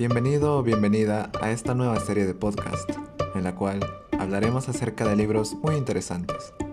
Bienvenido o bienvenida a esta nueva serie de podcast, en la cual hablaremos acerca de libros muy interesantes.